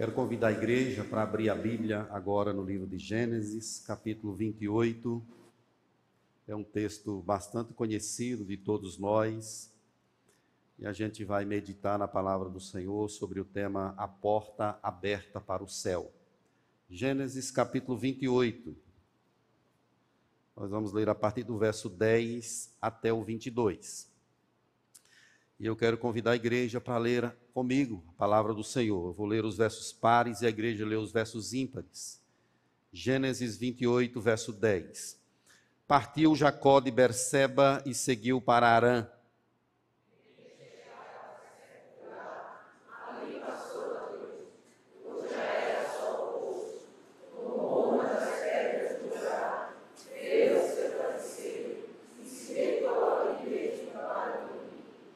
Quero convidar a igreja para abrir a Bíblia agora no livro de Gênesis, capítulo 28. É um texto bastante conhecido de todos nós. E a gente vai meditar na palavra do Senhor sobre o tema A Porta Aberta para o Céu. Gênesis capítulo 28. Nós vamos ler a partir do verso 10 até o 22. E eu quero convidar a igreja para ler comigo a palavra do Senhor. Eu vou ler os versos pares e a igreja lê os versos ímpares. Gênesis 28, verso 10. Partiu Jacó de Berseba e seguiu para Arã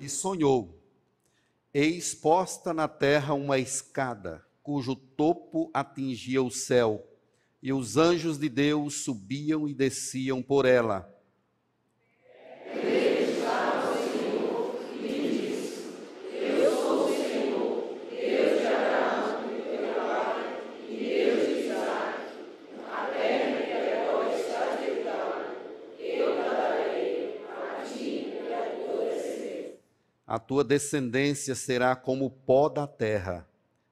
e sonhou. Eis posta na terra uma escada, cujo topo atingia o céu, e os anjos de Deus subiam e desciam por ela. A tua descendência será como o pó da terra.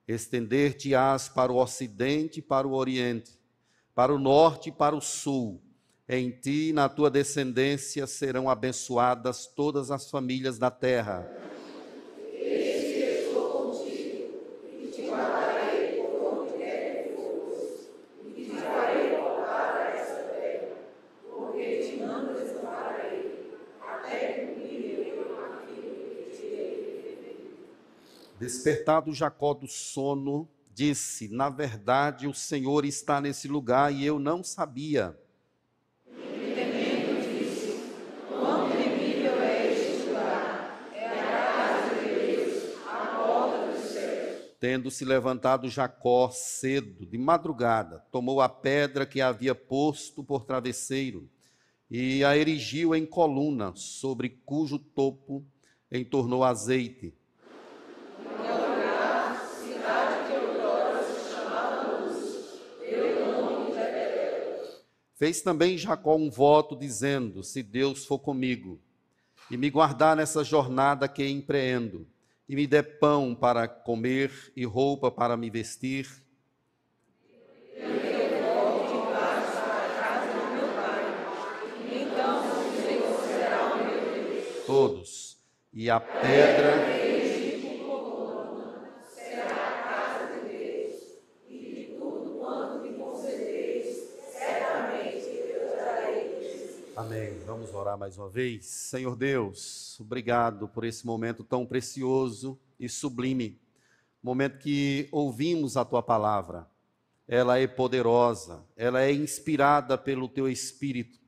Estender-te-ás para o ocidente e para o oriente, para o norte e para o sul. Em ti e na tua descendência serão abençoadas todas as famílias da terra. Despertado Jacó do sono, disse: Na verdade, o Senhor está nesse lugar e eu não sabia. Tendo se levantado Jacó cedo, de madrugada, tomou a pedra que havia posto por travesseiro e a erigiu em coluna, sobre cujo topo entornou azeite Fez também Jacó um voto, dizendo: Se Deus for comigo e me guardar nessa jornada que empreendo, e me der pão para comer e roupa para me vestir, todos, e a pedra Amém. Vamos orar mais uma vez. Senhor Deus, obrigado por esse momento tão precioso e sublime. Momento que ouvimos a tua palavra. Ela é poderosa, ela é inspirada pelo teu espírito.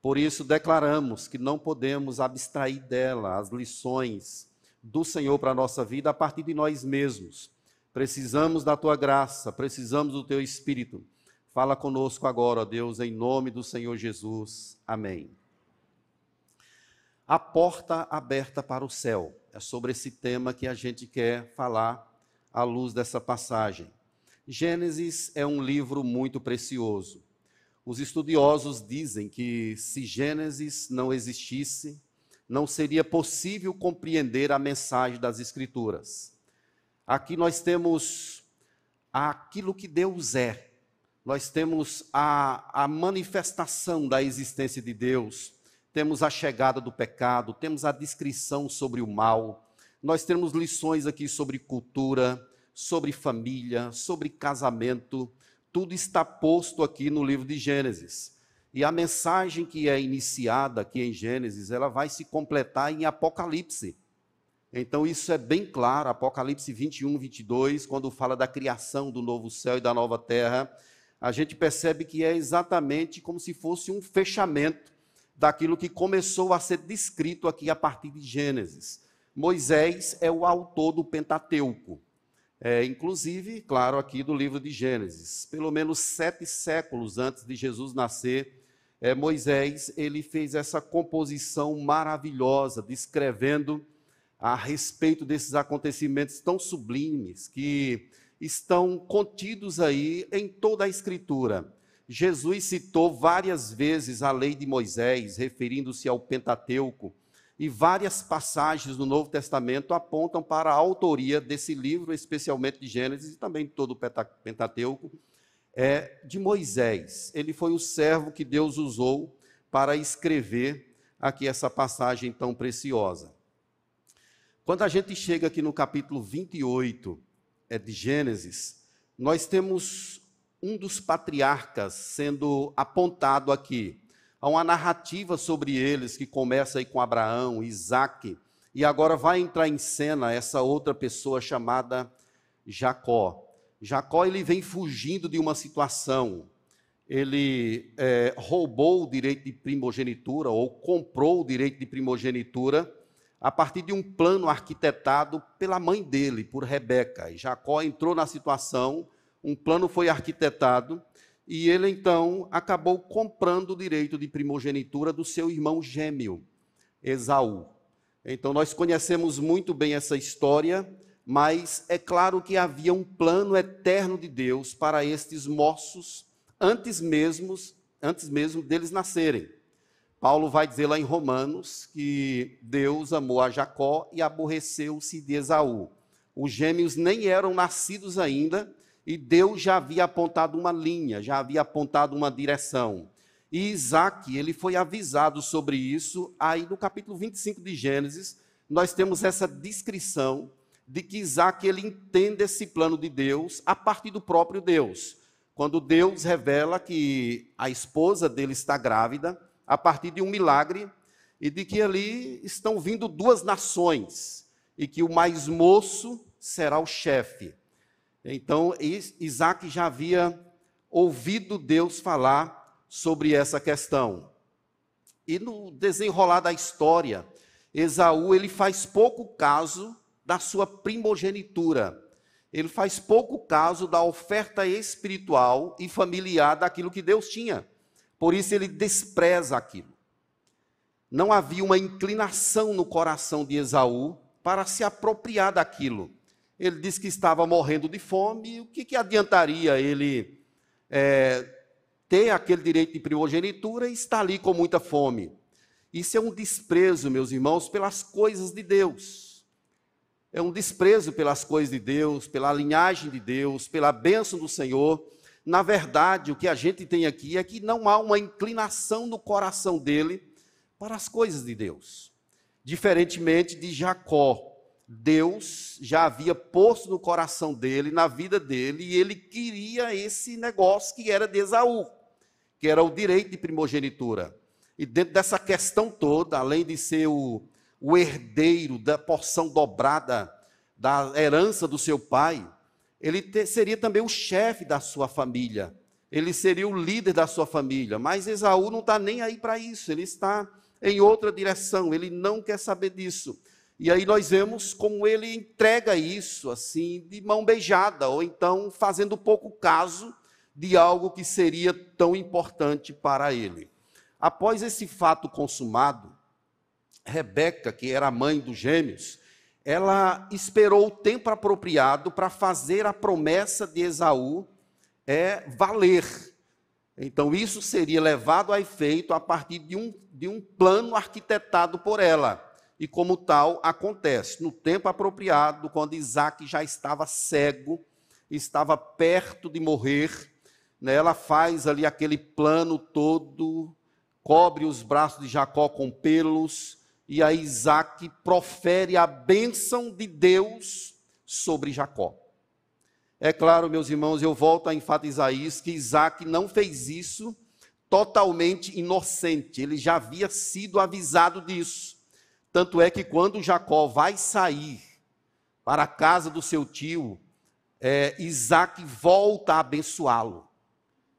Por isso declaramos que não podemos abstrair dela as lições do Senhor para a nossa vida a partir de nós mesmos. Precisamos da tua graça, precisamos do teu espírito Fala conosco agora, ó Deus, em nome do Senhor Jesus. Amém. A porta aberta para o céu. É sobre esse tema que a gente quer falar à luz dessa passagem. Gênesis é um livro muito precioso. Os estudiosos dizem que se Gênesis não existisse, não seria possível compreender a mensagem das Escrituras. Aqui nós temos aquilo que Deus é, nós temos a, a manifestação da existência de Deus, temos a chegada do pecado, temos a descrição sobre o mal, nós temos lições aqui sobre cultura, sobre família, sobre casamento, tudo está posto aqui no livro de Gênesis. E a mensagem que é iniciada aqui em Gênesis, ela vai se completar em Apocalipse. Então isso é bem claro, Apocalipse 21, 22, quando fala da criação do novo céu e da nova terra, a gente percebe que é exatamente como se fosse um fechamento daquilo que começou a ser descrito aqui a partir de Gênesis. Moisés é o autor do Pentateuco. É, inclusive, claro, aqui do livro de Gênesis. Pelo menos sete séculos antes de Jesus nascer, é, Moisés ele fez essa composição maravilhosa, descrevendo a respeito desses acontecimentos tão sublimes que estão contidos aí em toda a Escritura. Jesus citou várias vezes a lei de Moisés, referindo-se ao Pentateuco, e várias passagens do Novo Testamento apontam para a autoria desse livro, especialmente de Gênesis e também de todo o Pentateuco, é de Moisés. Ele foi o servo que Deus usou para escrever aqui essa passagem tão preciosa. Quando a gente chega aqui no capítulo 28 é, de Gênesis, nós temos um dos patriarcas sendo apontado aqui. Há uma narrativa sobre eles que começa aí com Abraão, Isaac, e agora vai entrar em cena essa outra pessoa chamada Jacó. Jacó ele vem fugindo de uma situação. Ele é, roubou o direito de primogenitura ou comprou o direito de primogenitura a partir de um plano arquitetado pela mãe dele, por Rebeca. E Jacó entrou na situação, um plano foi arquitetado e ele então acabou comprando o direito de primogenitura do seu irmão gêmeo, Esaú. Então nós conhecemos muito bem essa história, mas é claro que havia um plano eterno de Deus para estes moços antes mesmo, antes mesmo deles nascerem. Paulo vai dizer lá em Romanos que Deus amou a Jacó e aborreceu-se de Esaú. Os gêmeos nem eram nascidos ainda, e Deus já havia apontado uma linha, já havia apontado uma direção. E Isaac, ele foi avisado sobre isso, aí no capítulo 25 de Gênesis, nós temos essa descrição de que Isaac ele entende esse plano de Deus a partir do próprio Deus. Quando Deus revela que a esposa dele está grávida, a partir de um milagre, e de que ali estão vindo duas nações, e que o mais moço será o chefe. Então, Isaac já havia ouvido Deus falar sobre essa questão. E no desenrolar da história, Esaú ele faz pouco caso da sua primogenitura. Ele faz pouco caso da oferta espiritual e familiar daquilo que Deus tinha. Por isso ele despreza aquilo. Não havia uma inclinação no coração de Esaú para se apropriar daquilo. Ele disse que estava morrendo de fome, o que, que adiantaria ele é, ter aquele direito de primogenitura e estar ali com muita fome? Isso é um desprezo, meus irmãos, pelas coisas de Deus. É um desprezo pelas coisas de Deus, pela linhagem de Deus, pela bênção do Senhor. Na verdade, o que a gente tem aqui é que não há uma inclinação no coração dele para as coisas de Deus. Diferentemente de Jacó, Deus já havia posto no coração dele, na vida dele, e ele queria esse negócio que era de Esaú, que era o direito de primogenitura. E dentro dessa questão toda, além de ser o, o herdeiro da porção dobrada da herança do seu pai, ele te, seria também o chefe da sua família, ele seria o líder da sua família. Mas Esaú não está nem aí para isso, ele está em outra direção, ele não quer saber disso. E aí nós vemos como ele entrega isso assim de mão beijada, ou então fazendo pouco caso de algo que seria tão importante para ele. Após esse fato consumado, Rebeca, que era a mãe dos gêmeos, ela esperou o tempo apropriado para fazer a promessa de Esaú é, valer. Então, isso seria levado a efeito a partir de um, de um plano arquitetado por ela e, como tal, acontece no tempo apropriado, quando Isaac já estava cego, estava perto de morrer, né, ela faz ali aquele plano todo, cobre os braços de Jacó com pelos, e aí Isaac profere a bênção de Deus sobre Jacó. É claro, meus irmãos, eu volto a enfatizar isso, que Isaac não fez isso totalmente inocente, ele já havia sido avisado disso. Tanto é que quando Jacó vai sair para a casa do seu tio, é, Isaac volta a abençoá-lo.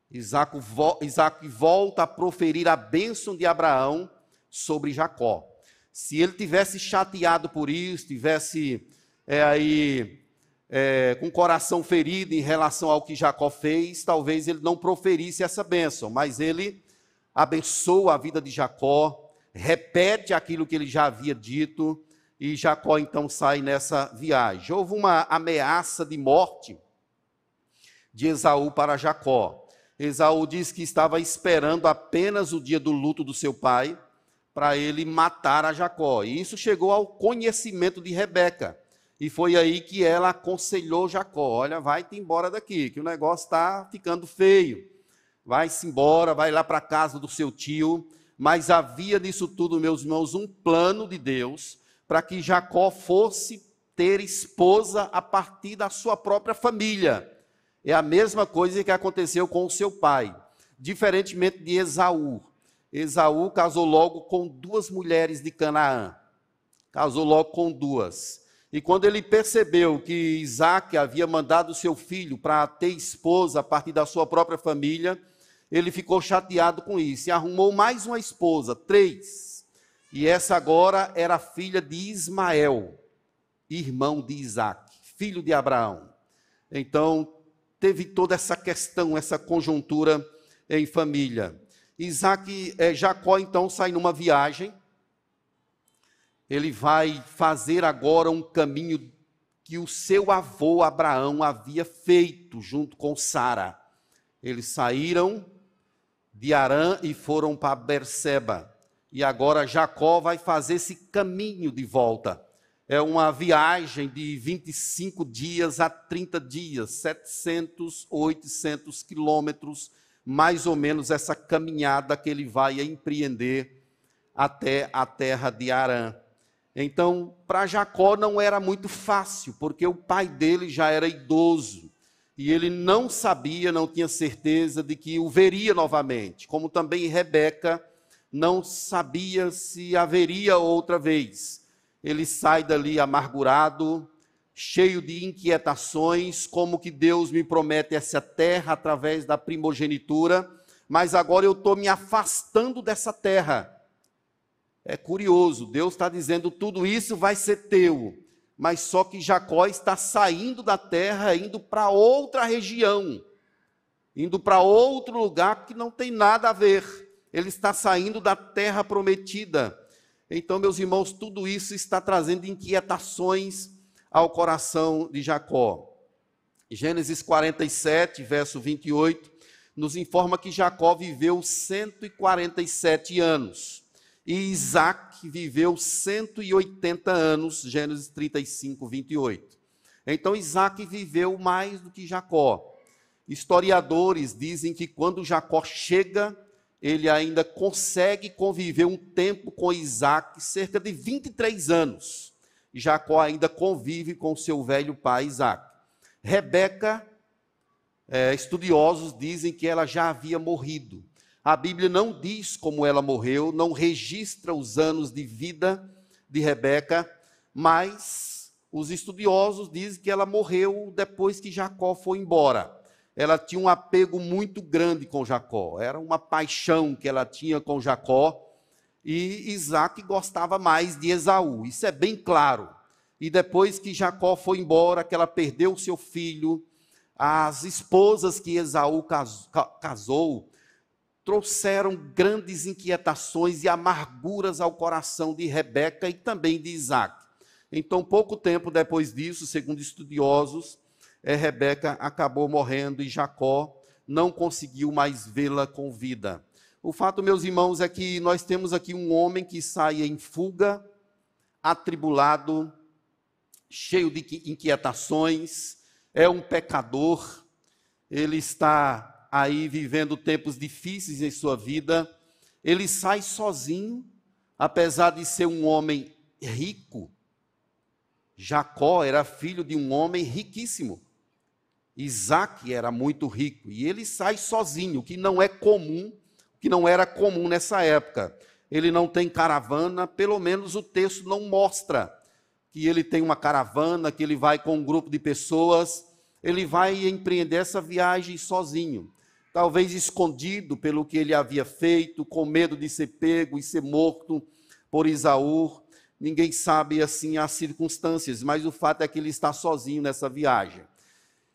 Isaac, vo, Isaac volta a proferir a bênção de Abraão sobre Jacó. Se ele tivesse chateado por isso, tivesse é, aí é, com o coração ferido em relação ao que Jacó fez, talvez ele não proferisse essa bênção, mas ele abençoa a vida de Jacó, repete aquilo que ele já havia dito, e Jacó então sai nessa viagem. Houve uma ameaça de morte de Esaú para Jacó. Esaú diz que estava esperando apenas o dia do luto do seu pai para ele matar a Jacó. E isso chegou ao conhecimento de Rebeca. E foi aí que ela aconselhou Jacó: olha, vai-te embora daqui, que o negócio está ficando feio. Vai-se embora, vai lá para a casa do seu tio. Mas havia nisso tudo, meus irmãos, um plano de Deus para que Jacó fosse ter esposa a partir da sua própria família. É a mesma coisa que aconteceu com o seu pai, diferentemente de Esaú. Esaú casou logo com duas mulheres de Canaã. Casou logo com duas. E quando ele percebeu que Isaac havia mandado seu filho para ter esposa a partir da sua própria família, ele ficou chateado com isso e arrumou mais uma esposa, três. E essa agora era filha de Ismael irmão de Isaac, filho de Abraão. Então, teve toda essa questão, essa conjuntura em família. Isaac, é, Jacó então sai numa viagem. Ele vai fazer agora um caminho que o seu avô Abraão havia feito junto com Sara. Eles saíram de Arã e foram para Berseba. E agora Jacó vai fazer esse caminho de volta é uma viagem de 25 dias a 30 dias, 700, 800 quilômetros, mais ou menos essa caminhada que ele vai empreender até a terra de Arã. Então, para Jacó não era muito fácil, porque o pai dele já era idoso e ele não sabia, não tinha certeza de que o veria novamente, como também Rebeca não sabia se haveria outra vez ele sai dali amargurado, cheio de inquietações, como que Deus me promete essa terra através da primogenitura, mas agora eu estou me afastando dessa terra. É curioso, Deus está dizendo tudo isso vai ser teu, mas só que Jacó está saindo da terra, indo para outra região, indo para outro lugar que não tem nada a ver. Ele está saindo da terra prometida. Então, meus irmãos, tudo isso está trazendo inquietações ao coração de Jacó. Gênesis 47, verso 28, nos informa que Jacó viveu 147 anos e Isaac viveu 180 anos, Gênesis 35, 28. Então Isaac viveu mais do que Jacó. Historiadores dizem que quando Jacó chega ele ainda consegue conviver um tempo com Isaac, cerca de 23 anos. Jacó ainda convive com seu velho pai Isaac. Rebeca, é, estudiosos dizem que ela já havia morrido. A Bíblia não diz como ela morreu, não registra os anos de vida de Rebeca, mas os estudiosos dizem que ela morreu depois que Jacó foi embora ela tinha um apego muito grande com Jacó, era uma paixão que ela tinha com Jacó, e Isaac gostava mais de Esaú, isso é bem claro. E depois que Jacó foi embora, que ela perdeu seu filho, as esposas que Esaú casou trouxeram grandes inquietações e amarguras ao coração de Rebeca e também de Isaac. Então, pouco tempo depois disso, segundo estudiosos, é, Rebeca acabou morrendo e Jacó não conseguiu mais vê-la com vida. O fato, meus irmãos, é que nós temos aqui um homem que sai em fuga, atribulado, cheio de inquietações, é um pecador, ele está aí vivendo tempos difíceis em sua vida, ele sai sozinho, apesar de ser um homem rico. Jacó era filho de um homem riquíssimo. Isaac era muito rico e ele sai sozinho, o que não é comum, que não era comum nessa época. Ele não tem caravana, pelo menos o texto não mostra que ele tem uma caravana, que ele vai com um grupo de pessoas, ele vai empreender essa viagem sozinho, talvez escondido pelo que ele havia feito, com medo de ser pego e ser morto por Isaú. Ninguém sabe assim as circunstâncias, mas o fato é que ele está sozinho nessa viagem.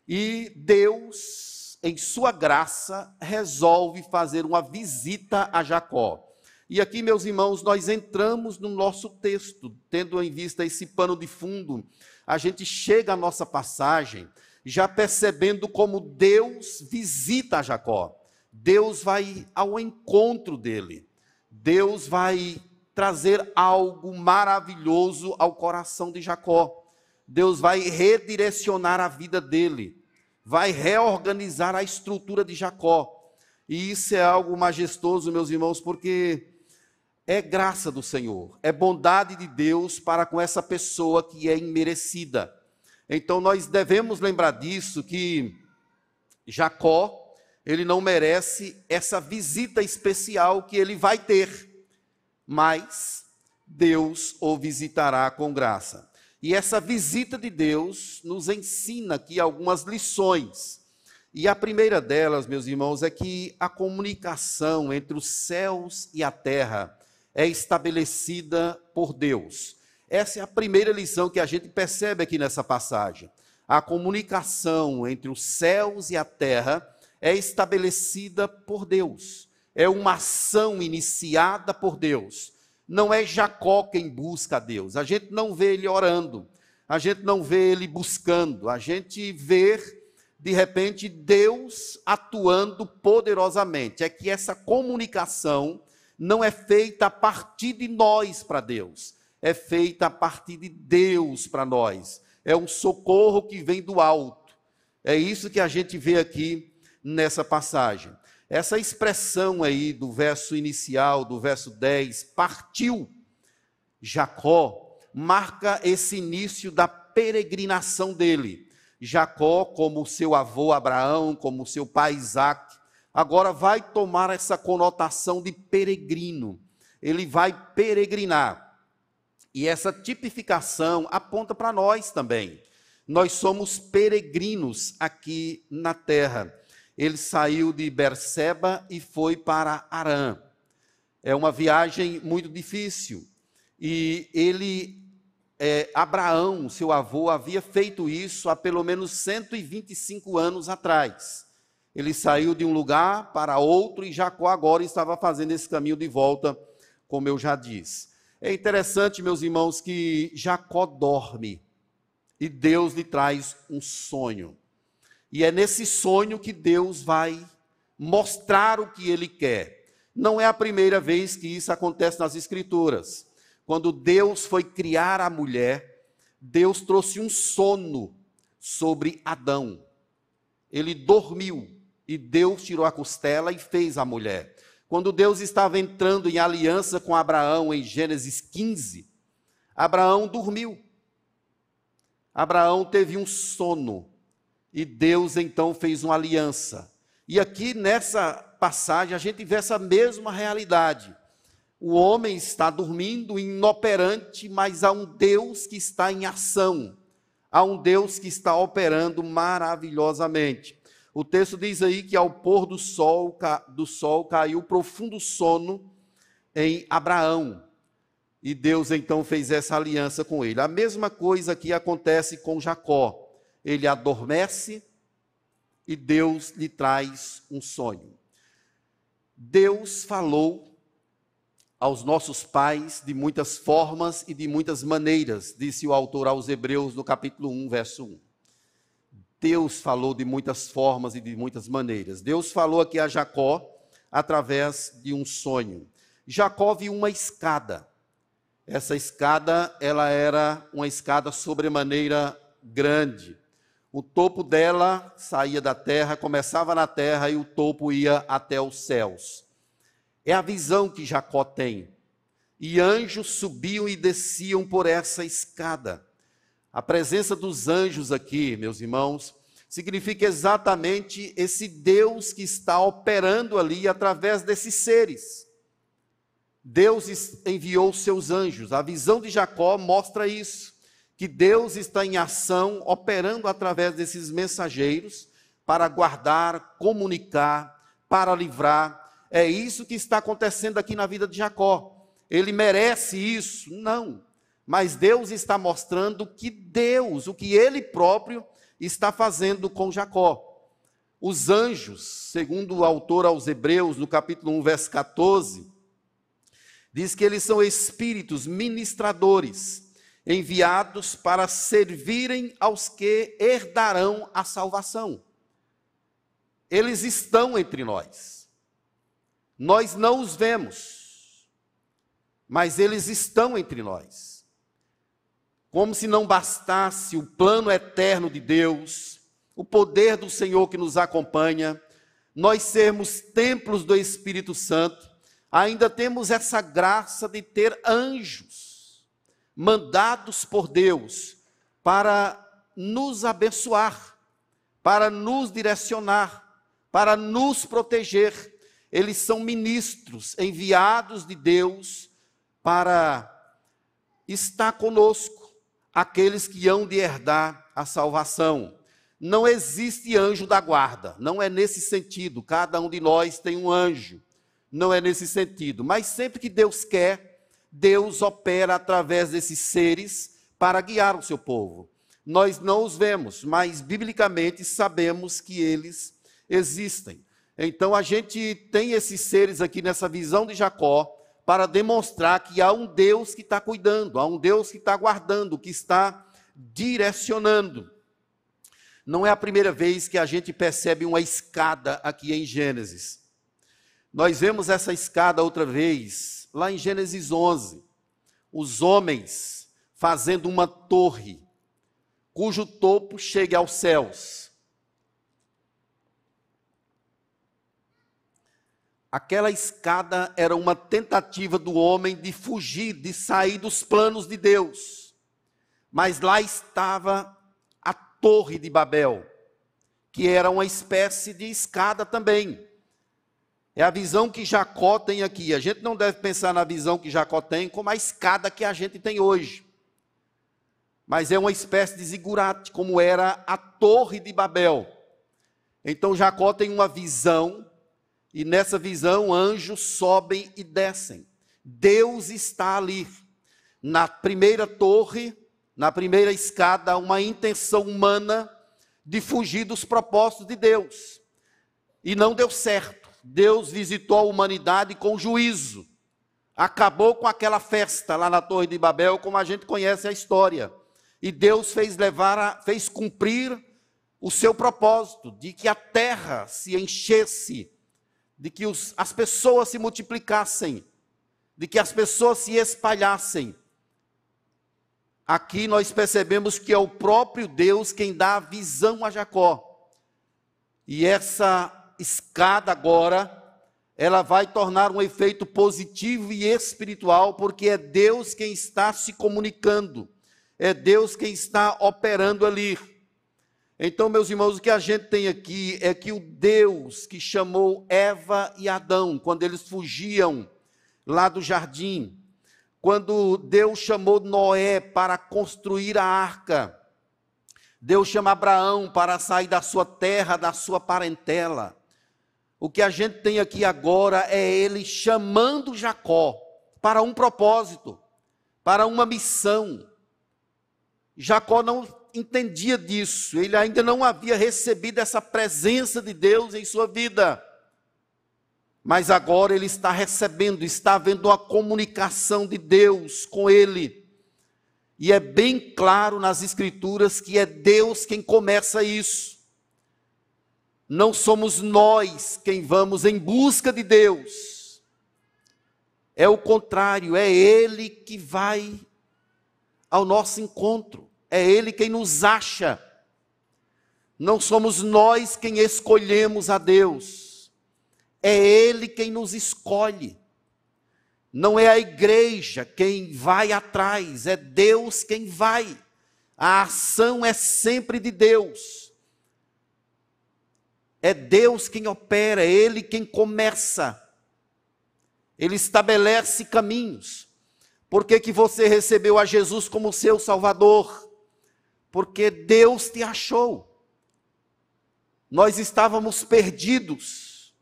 E Deus, em sua graça, resolve fazer uma visita a Jacó. E aqui, meus irmãos, nós entramos no nosso texto, tendo em vista esse pano de fundo, a gente chega à nossa passagem já percebendo como Deus visita Jacó. Deus vai ao encontro dele. Deus vai trazer algo maravilhoso ao coração de Jacó. Deus vai redirecionar a vida dele, vai reorganizar a estrutura de Jacó. E isso é algo majestoso, meus irmãos, porque é graça do Senhor, é bondade de Deus para com essa pessoa que é imerecida. Então nós devemos lembrar disso que Jacó, ele não merece essa visita especial que ele vai ter mas Deus o visitará com graça. E essa visita de Deus nos ensina aqui algumas lições. E a primeira delas, meus irmãos, é que a comunicação entre os céus e a terra é estabelecida por Deus. Essa é a primeira lição que a gente percebe aqui nessa passagem. A comunicação entre os céus e a terra é estabelecida por Deus é uma ação iniciada por Deus. Não é Jacó quem busca a Deus. A gente não vê ele orando, a gente não vê ele buscando, a gente vê, de repente, Deus atuando poderosamente. É que essa comunicação não é feita a partir de nós para Deus, é feita a partir de Deus para nós. É um socorro que vem do alto. É isso que a gente vê aqui nessa passagem. Essa expressão aí do verso inicial, do verso 10, partiu Jacó, marca esse início da peregrinação dele. Jacó, como seu avô Abraão, como seu pai Isaac, agora vai tomar essa conotação de peregrino. Ele vai peregrinar. E essa tipificação aponta para nós também. Nós somos peregrinos aqui na terra ele saiu de Berseba e foi para Arã. É uma viagem muito difícil. E ele, é, Abraão, seu avô, havia feito isso há pelo menos 125 anos atrás. Ele saiu de um lugar para outro e Jacó agora estava fazendo esse caminho de volta, como eu já disse. É interessante, meus irmãos, que Jacó dorme e Deus lhe traz um sonho. E é nesse sonho que Deus vai mostrar o que ele quer. Não é a primeira vez que isso acontece nas Escrituras. Quando Deus foi criar a mulher, Deus trouxe um sono sobre Adão. Ele dormiu e Deus tirou a costela e fez a mulher. Quando Deus estava entrando em aliança com Abraão em Gênesis 15, Abraão dormiu. Abraão teve um sono e Deus então fez uma aliança. E aqui nessa passagem a gente vê essa mesma realidade. O homem está dormindo, inoperante, mas há um Deus que está em ação. Há um Deus que está operando maravilhosamente. O texto diz aí que ao pôr do sol, do sol caiu profundo sono em Abraão. E Deus então fez essa aliança com ele. A mesma coisa que acontece com Jacó ele adormece e Deus lhe traz um sonho. Deus falou aos nossos pais de muitas formas e de muitas maneiras, disse o autor aos Hebreus no capítulo 1, verso 1. Deus falou de muitas formas e de muitas maneiras. Deus falou aqui a Jacó através de um sonho. Jacó viu uma escada. Essa escada, ela era uma escada sobremaneira grande. O topo dela saía da terra, começava na terra e o topo ia até os céus. É a visão que Jacó tem. E anjos subiam e desciam por essa escada. A presença dos anjos aqui, meus irmãos, significa exatamente esse Deus que está operando ali através desses seres. Deus enviou seus anjos. A visão de Jacó mostra isso que Deus está em ação, operando através desses mensageiros para guardar, comunicar, para livrar. É isso que está acontecendo aqui na vida de Jacó. Ele merece isso? Não. Mas Deus está mostrando que Deus, o que ele próprio está fazendo com Jacó. Os anjos, segundo o autor aos Hebreus, no capítulo 1, verso 14, diz que eles são espíritos ministradores enviados para servirem aos que herdarão a salvação. Eles estão entre nós. Nós não os vemos, mas eles estão entre nós. Como se não bastasse o plano eterno de Deus, o poder do Senhor que nos acompanha, nós sermos templos do Espírito Santo, ainda temos essa graça de ter anjos mandados por Deus para nos abençoar, para nos direcionar, para nos proteger. Eles são ministros enviados de Deus para estar conosco, aqueles que hão de herdar a salvação. Não existe anjo da guarda, não é nesse sentido. Cada um de nós tem um anjo não é nesse sentido. Mas sempre que Deus quer, Deus opera através desses seres para guiar o seu povo. Nós não os vemos, mas biblicamente sabemos que eles existem. Então a gente tem esses seres aqui nessa visão de Jacó para demonstrar que há um Deus que está cuidando, há um Deus que está guardando, que está direcionando. Não é a primeira vez que a gente percebe uma escada aqui em Gênesis. Nós vemos essa escada outra vez, lá em Gênesis 11. Os homens fazendo uma torre, cujo topo chegue aos céus. Aquela escada era uma tentativa do homem de fugir, de sair dos planos de Deus. Mas lá estava a Torre de Babel, que era uma espécie de escada também. É a visão que Jacó tem aqui. A gente não deve pensar na visão que Jacó tem como a escada que a gente tem hoje. Mas é uma espécie de zigurate, como era a Torre de Babel. Então Jacó tem uma visão, e nessa visão anjos sobem e descem. Deus está ali. Na primeira torre, na primeira escada, uma intenção humana de fugir dos propósitos de Deus. E não deu certo. Deus visitou a humanidade com juízo. Acabou com aquela festa lá na Torre de Babel, como a gente conhece a história. E Deus fez levar, a, fez cumprir o seu propósito de que a terra se enchesse, de que os, as pessoas se multiplicassem, de que as pessoas se espalhassem. Aqui nós percebemos que é o próprio Deus quem dá a visão a Jacó. E essa escada agora, ela vai tornar um efeito positivo e espiritual, porque é Deus quem está se comunicando, é Deus quem está operando ali. Então, meus irmãos, o que a gente tem aqui é que o Deus que chamou Eva e Adão, quando eles fugiam lá do jardim, quando Deus chamou Noé para construir a arca, Deus chama Abraão para sair da sua terra, da sua parentela. O que a gente tem aqui agora é ele chamando Jacó para um propósito, para uma missão. Jacó não entendia disso, ele ainda não havia recebido essa presença de Deus em sua vida. Mas agora ele está recebendo, está havendo uma comunicação de Deus com ele. E é bem claro nas Escrituras que é Deus quem começa isso. Não somos nós quem vamos em busca de Deus. É o contrário, é Ele que vai ao nosso encontro. É Ele quem nos acha. Não somos nós quem escolhemos a Deus. É Ele quem nos escolhe. Não é a igreja quem vai atrás, é Deus quem vai. A ação é sempre de Deus. É Deus quem opera, é Ele quem começa. Ele estabelece caminhos. Por que, que você recebeu a Jesus como seu Salvador? Porque Deus te achou. Nós estávamos perdidos,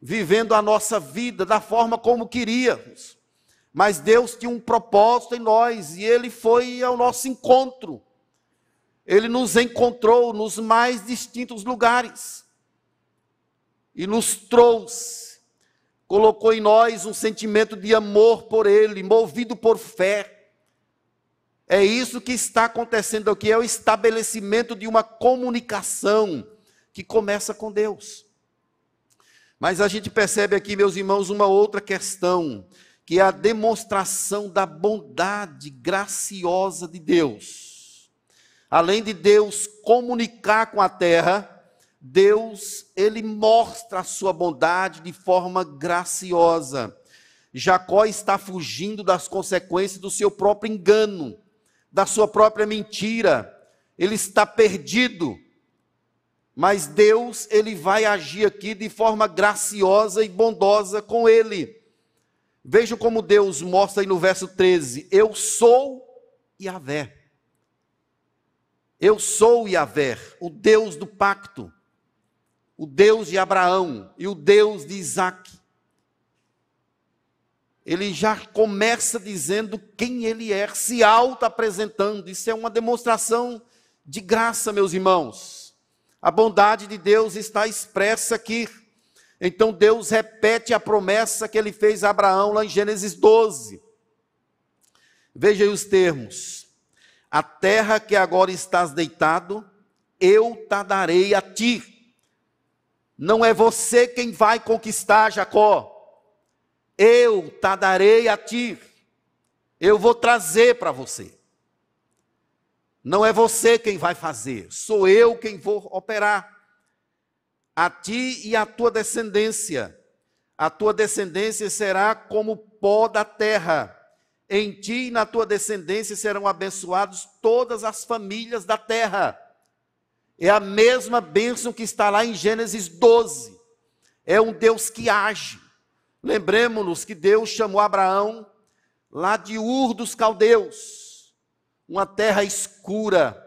vivendo a nossa vida da forma como queríamos. Mas Deus tinha um propósito em nós e Ele foi ao nosso encontro. Ele nos encontrou nos mais distintos lugares e nos trouxe, colocou em nós um sentimento de amor por Ele, movido por fé. É isso que está acontecendo aqui, é o estabelecimento de uma comunicação que começa com Deus. Mas a gente percebe aqui, meus irmãos, uma outra questão, que é a demonstração da bondade graciosa de Deus. Além de Deus comunicar com a terra, Deus, ele mostra a sua bondade de forma graciosa. Jacó está fugindo das consequências do seu próprio engano, da sua própria mentira. Ele está perdido. Mas Deus, ele vai agir aqui de forma graciosa e bondosa com ele. Vejam como Deus mostra aí no verso 13: Eu sou Yahvé. Eu sou Yahvé, o Deus do pacto o Deus de Abraão e o Deus de Isaac. Ele já começa dizendo quem ele é, se auto-apresentando. Isso é uma demonstração de graça, meus irmãos. A bondade de Deus está expressa aqui. Então Deus repete a promessa que ele fez a Abraão lá em Gênesis 12. Veja aí os termos. A terra que agora estás deitado, eu te darei a ti não é você quem vai conquistar Jacó. Eu te darei a ti. Eu vou trazer para você. Não é você quem vai fazer, sou eu quem vou operar. A ti e a tua descendência. A tua descendência será como pó da terra. Em ti e na tua descendência serão abençoados todas as famílias da terra. É a mesma bênção que está lá em Gênesis 12. É um Deus que age. Lembremos-nos que Deus chamou Abraão lá de Ur dos Caldeus, uma terra escura,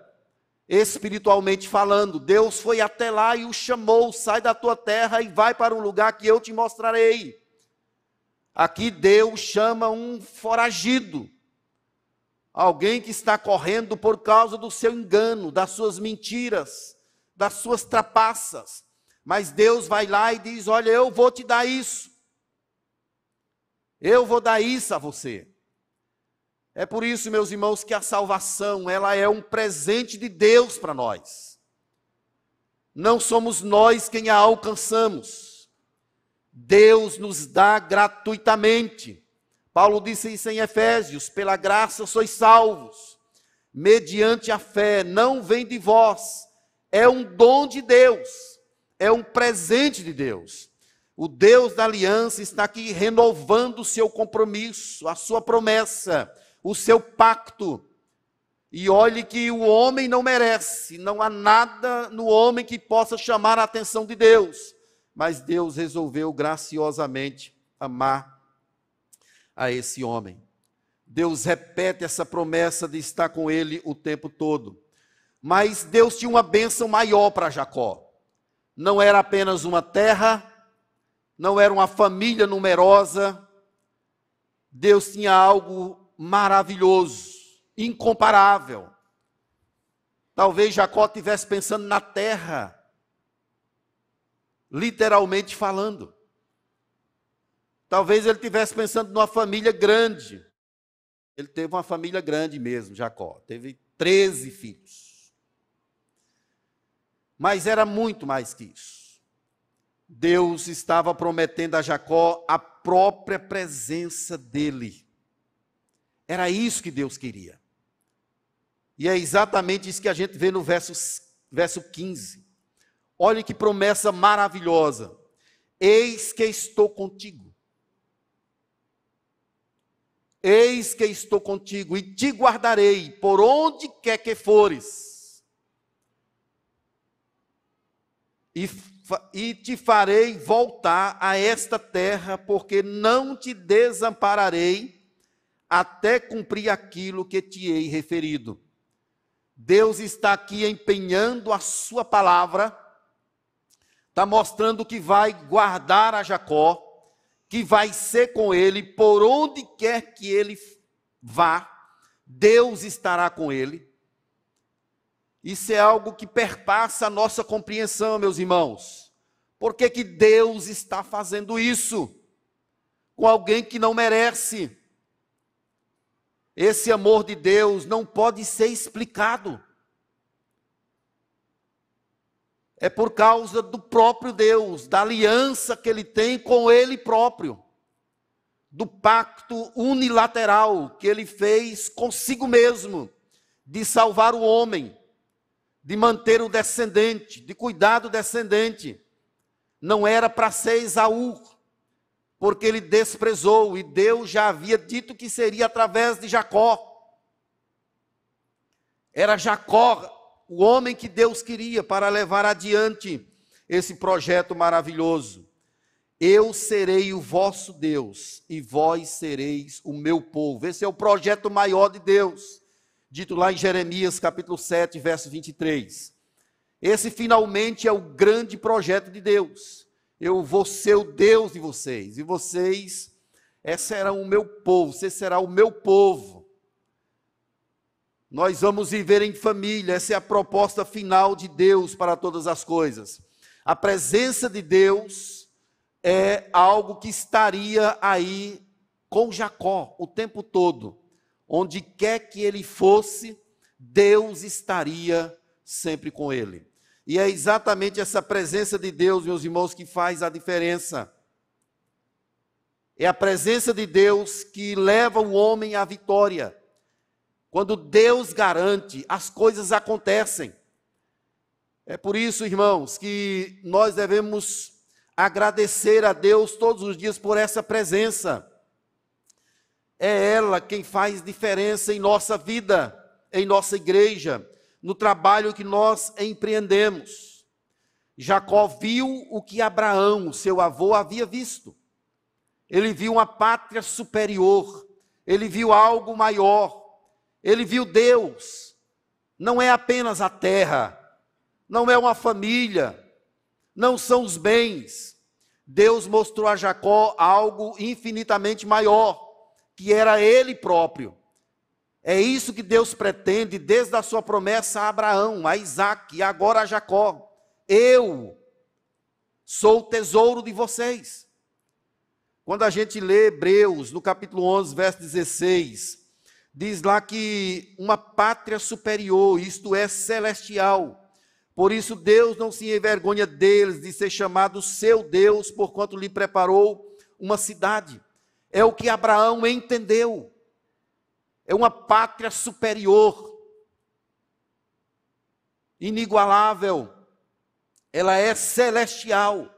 espiritualmente falando. Deus foi até lá e o chamou: sai da tua terra e vai para um lugar que eu te mostrarei. Aqui Deus chama um foragido, Alguém que está correndo por causa do seu engano, das suas mentiras, das suas trapaças. Mas Deus vai lá e diz: Olha, eu vou te dar isso. Eu vou dar isso a você. É por isso, meus irmãos, que a salvação, ela é um presente de Deus para nós. Não somos nós quem a alcançamos. Deus nos dá gratuitamente. Paulo disse isso em Efésios: pela graça sois salvos, mediante a fé, não vem de vós, é um dom de Deus, é um presente de Deus. O Deus da aliança está aqui renovando o seu compromisso, a sua promessa, o seu pacto. E olhe que o homem não merece, não há nada no homem que possa chamar a atenção de Deus, mas Deus resolveu graciosamente amar a esse homem. Deus repete essa promessa de estar com ele o tempo todo. Mas Deus tinha uma bênção maior para Jacó. Não era apenas uma terra, não era uma família numerosa. Deus tinha algo maravilhoso, incomparável. Talvez Jacó estivesse pensando na terra, literalmente falando. Talvez ele estivesse pensando numa família grande. Ele teve uma família grande mesmo, Jacó. Teve 13 filhos. Mas era muito mais que isso. Deus estava prometendo a Jacó a própria presença dele. Era isso que Deus queria. E é exatamente isso que a gente vê no verso, verso 15. Olha que promessa maravilhosa. Eis que estou contigo Eis que estou contigo e te guardarei por onde quer que fores. E, e te farei voltar a esta terra, porque não te desampararei até cumprir aquilo que te hei referido. Deus está aqui empenhando a sua palavra, está mostrando que vai guardar a Jacó, que vai ser com ele por onde quer que ele vá, Deus estará com ele. Isso é algo que perpassa a nossa compreensão, meus irmãos. Por que, que Deus está fazendo isso com alguém que não merece? Esse amor de Deus não pode ser explicado. É por causa do próprio Deus, da aliança que ele tem com ele próprio, do pacto unilateral que ele fez consigo mesmo, de salvar o homem, de manter o descendente, de cuidar do descendente. Não era para ser Esaú, porque ele desprezou, e Deus já havia dito que seria através de Jacó. Era Jacó o homem que Deus queria para levar adiante esse projeto maravilhoso. Eu serei o vosso Deus e vós sereis o meu povo. Esse é o projeto maior de Deus, dito lá em Jeremias capítulo 7, verso 23. Esse finalmente é o grande projeto de Deus. Eu vou ser o Deus de vocês, e vocês serão o meu povo, você será o meu povo. Nós vamos viver em família, essa é a proposta final de Deus para todas as coisas. A presença de Deus é algo que estaria aí com Jacó o tempo todo. Onde quer que ele fosse, Deus estaria sempre com ele. E é exatamente essa presença de Deus, meus irmãos, que faz a diferença. É a presença de Deus que leva o homem à vitória. Quando Deus garante, as coisas acontecem. É por isso, irmãos, que nós devemos agradecer a Deus todos os dias por essa presença. É ela quem faz diferença em nossa vida, em nossa igreja, no trabalho que nós empreendemos. Jacó viu o que Abraão, seu avô, havia visto. Ele viu uma pátria superior, ele viu algo maior ele viu Deus. Não é apenas a terra, não é uma família, não são os bens. Deus mostrou a Jacó algo infinitamente maior, que era ele próprio. É isso que Deus pretende desde a sua promessa a Abraão, a Isaac e agora a Jacó. Eu sou o tesouro de vocês. Quando a gente lê Hebreus, no capítulo 11, verso 16, diz lá que uma pátria superior, isto é, celestial. Por isso Deus não se envergonha deles de ser chamado seu Deus, porquanto lhe preparou uma cidade. É o que Abraão entendeu. É uma pátria superior, inigualável. Ela é celestial.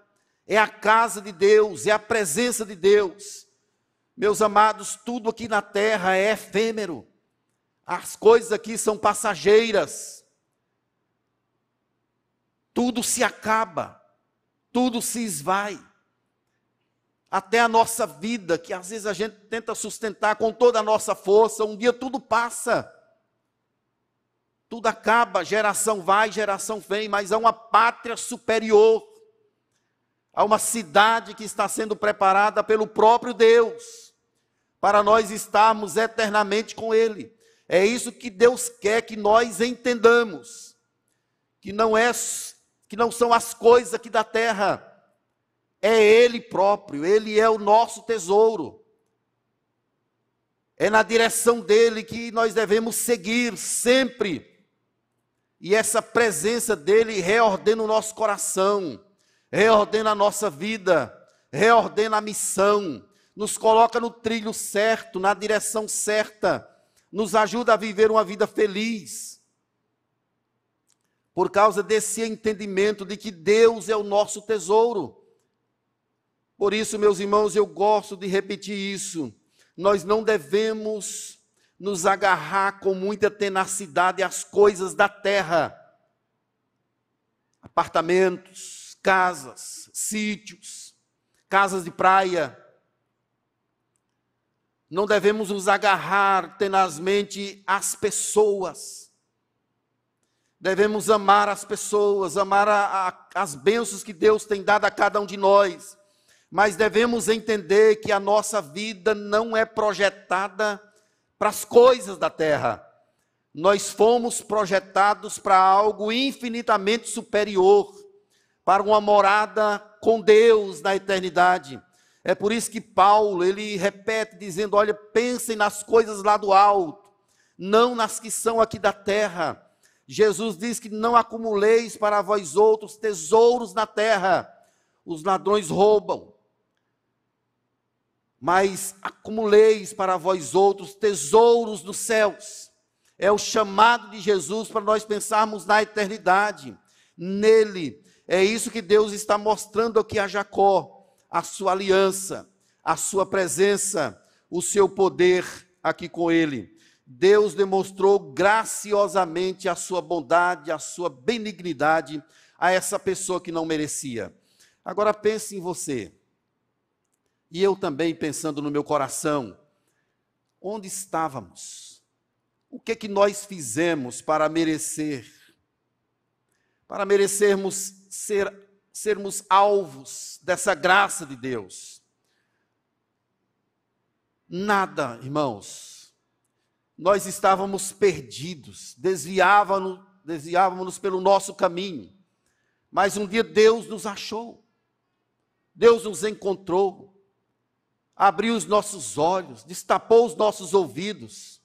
É a casa de Deus, é a presença de Deus. Meus amados, tudo aqui na terra é efêmero. As coisas aqui são passageiras. Tudo se acaba. Tudo se esvai. Até a nossa vida, que às vezes a gente tenta sustentar com toda a nossa força, um dia tudo passa. Tudo acaba, geração vai, geração vem, mas há uma pátria superior. Há uma cidade que está sendo preparada pelo próprio Deus para nós estarmos eternamente com Ele. É isso que Deus quer que nós entendamos. Que não é que não são as coisas aqui da terra. É ele próprio, ele é o nosso tesouro. É na direção dele que nós devemos seguir sempre. E essa presença dele reordena o nosso coração, reordena a nossa vida, reordena a missão, nos coloca no trilho certo, na direção certa, nos ajuda a viver uma vida feliz. Por causa desse entendimento de que Deus é o nosso tesouro. Por isso, meus irmãos, eu gosto de repetir isso. Nós não devemos nos agarrar com muita tenacidade às coisas da terra. Apartamentos, casas, sítios, casas de praia, não devemos nos agarrar tenazmente às pessoas. Devemos amar as pessoas, amar a, a, as bênçãos que Deus tem dado a cada um de nós. Mas devemos entender que a nossa vida não é projetada para as coisas da terra. Nós fomos projetados para algo infinitamente superior, para uma morada com Deus na eternidade. É por isso que Paulo, ele repete dizendo: "Olha, pensem nas coisas lá do alto, não nas que são aqui da terra." Jesus diz que não acumuleis para vós outros tesouros na terra. Os ladrões roubam, mas acumuleis para vós outros tesouros nos céus. É o chamado de Jesus para nós pensarmos na eternidade, nele. É isso que Deus está mostrando aqui a Jacó, a sua aliança, a sua presença, o seu poder aqui com ele. Deus demonstrou graciosamente a sua bondade, a sua benignidade a essa pessoa que não merecia. Agora pense em você. E eu também pensando no meu coração, onde estávamos? O que que nós fizemos para merecer? Para merecermos ser, sermos alvos dessa graça de Deus? Nada, irmãos. Nós estávamos perdidos, desviávamos, desviávamos pelo nosso caminho. Mas um dia Deus nos achou. Deus nos encontrou abriu os nossos olhos, destapou os nossos ouvidos,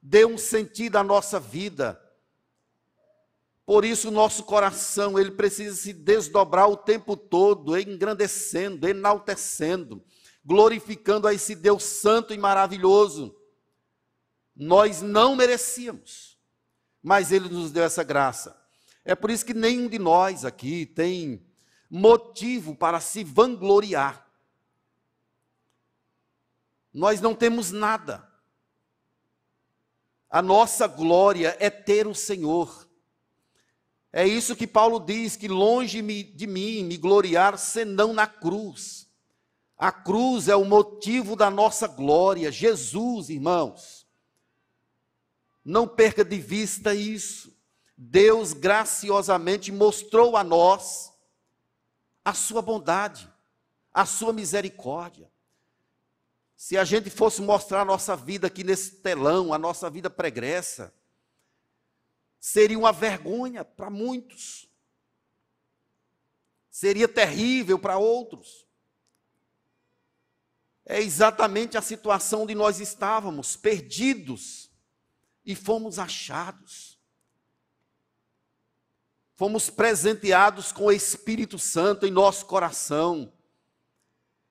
deu um sentido à nossa vida. Por isso o nosso coração, ele precisa se desdobrar o tempo todo, engrandecendo, enaltecendo, glorificando a esse Deus santo e maravilhoso. Nós não merecíamos, mas ele nos deu essa graça. É por isso que nenhum de nós aqui tem motivo para se vangloriar. Nós não temos nada. A nossa glória é ter o Senhor. É isso que Paulo diz: que longe de mim me gloriar senão na cruz. A cruz é o motivo da nossa glória. Jesus, irmãos. Não perca de vista isso. Deus graciosamente mostrou a nós a sua bondade, a sua misericórdia. Se a gente fosse mostrar a nossa vida aqui nesse telão, a nossa vida pregressa, seria uma vergonha para muitos. Seria terrível para outros. É exatamente a situação onde nós estávamos, perdidos, e fomos achados. Fomos presenteados com o Espírito Santo em nosso coração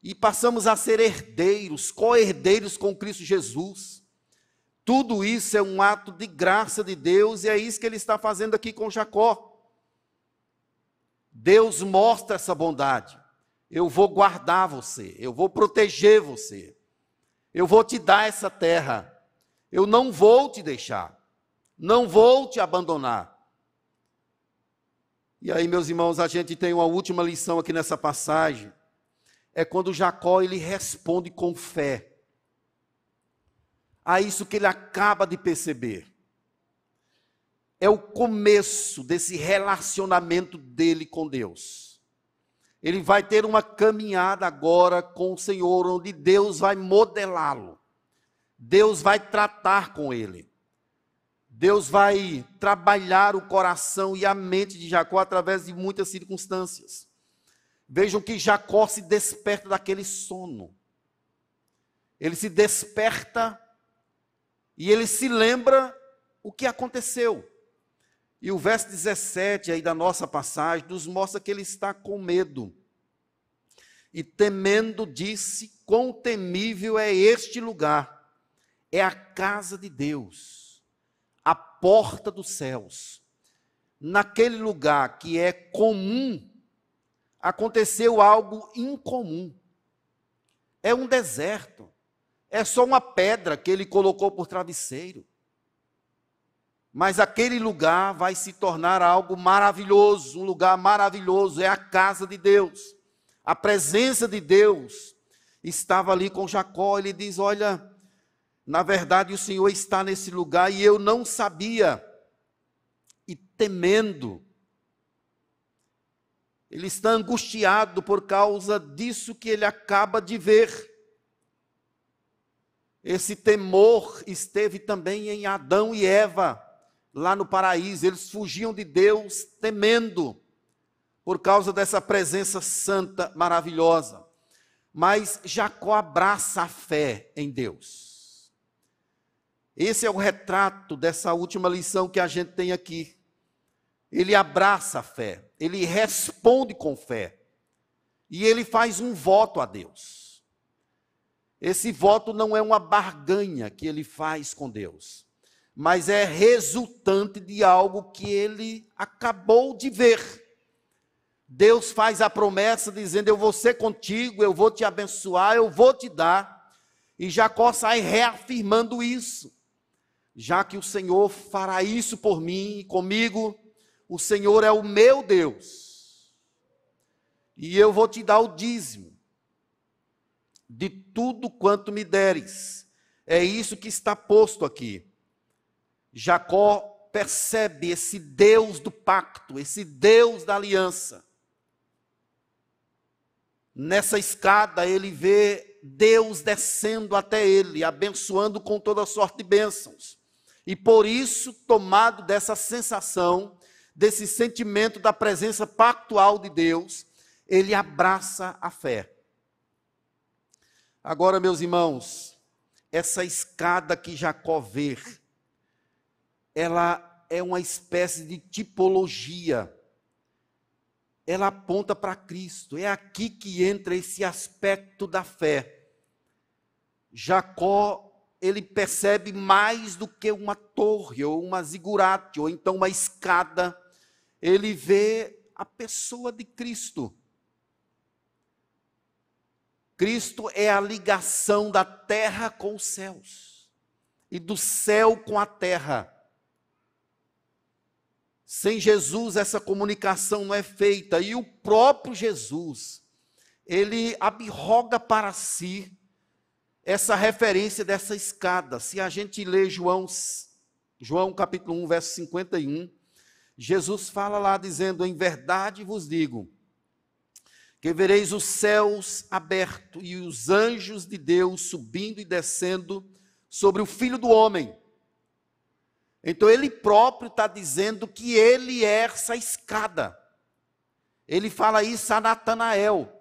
e passamos a ser herdeiros, co-herdeiros com Cristo Jesus. Tudo isso é um ato de graça de Deus e é isso que ele está fazendo aqui com Jacó. Deus mostra essa bondade. Eu vou guardar você, eu vou proteger você, eu vou te dar essa terra, eu não vou te deixar, não vou te abandonar. E aí, meus irmãos, a gente tem uma última lição aqui nessa passagem é quando Jacó ele responde com fé a isso que ele acaba de perceber. É o começo desse relacionamento dele com Deus. Ele vai ter uma caminhada agora com o Senhor, onde Deus vai modelá-lo. Deus vai tratar com ele. Deus vai trabalhar o coração e a mente de Jacó através de muitas circunstâncias. Vejam que Jacó se desperta daquele sono. Ele se desperta e ele se lembra o que aconteceu. E o verso 17 aí da nossa passagem nos mostra que ele está com medo. E temendo disse: Quão temível é este lugar! É a casa de Deus, a porta dos céus. Naquele lugar que é comum aconteceu algo incomum. É um deserto. É só uma pedra que ele colocou por travesseiro. Mas aquele lugar vai se tornar algo maravilhoso, um lugar maravilhoso, é a casa de Deus. A presença de Deus estava ali com Jacó, ele diz: "Olha, na verdade o Senhor está nesse lugar e eu não sabia". E temendo, ele está angustiado por causa disso que ele acaba de ver. Esse temor esteve também em Adão e Eva, lá no paraíso. Eles fugiam de Deus temendo, por causa dessa presença santa, maravilhosa. Mas Jacó abraça a fé em Deus. Esse é o retrato dessa última lição que a gente tem aqui. Ele abraça a fé, ele responde com fé. E ele faz um voto a Deus. Esse voto não é uma barganha que ele faz com Deus, mas é resultante de algo que ele acabou de ver. Deus faz a promessa dizendo: Eu vou ser contigo, eu vou te abençoar, eu vou te dar. E Jacó sai reafirmando isso. Já que o Senhor fará isso por mim e comigo, o Senhor é o meu Deus. E eu vou te dar o dízimo de tudo quanto me deres. É isso que está posto aqui. Jacó percebe esse Deus do pacto, esse Deus da aliança. Nessa escada ele vê Deus descendo até ele, abençoando com toda sorte de bênçãos. E por isso, tomado dessa sensação, desse sentimento da presença pactual de Deus, ele abraça a fé. Agora, meus irmãos, essa escada que Jacó vê, ela é uma espécie de tipologia. Ela aponta para Cristo. É aqui que entra esse aspecto da fé. Jacó, ele percebe mais do que uma torre, ou uma zigurate, ou então uma escada ele vê a pessoa de Cristo. Cristo é a ligação da terra com os céus e do céu com a terra. Sem Jesus, essa comunicação não é feita. E o próprio Jesus, ele abroga para si essa referência dessa escada. Se a gente lê João, João capítulo 1, verso 51, Jesus fala lá dizendo: Em verdade vos digo, que vereis os céus abertos e os anjos de Deus subindo e descendo sobre o filho do homem. Então ele próprio está dizendo que ele é essa escada. Ele fala isso a Natanael.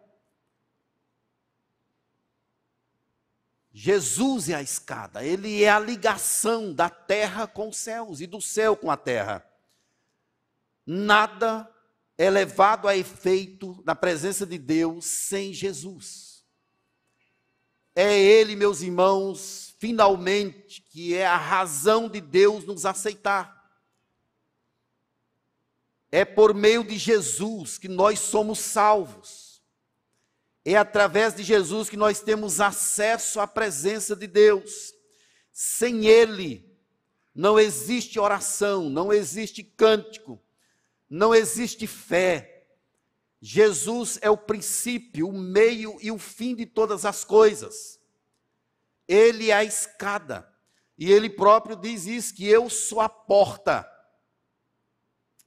Jesus é a escada, ele é a ligação da terra com os céus e do céu com a terra nada é levado a efeito na presença de Deus sem Jesus. É Ele, meus irmãos, finalmente, que é a razão de Deus nos aceitar. É por meio de Jesus que nós somos salvos. É através de Jesus que nós temos acesso à presença de Deus. Sem Ele, não existe oração, não existe cântico, não existe fé. Jesus é o princípio, o meio e o fim de todas as coisas. Ele é a escada. E ele próprio diz isso: que eu sou a porta.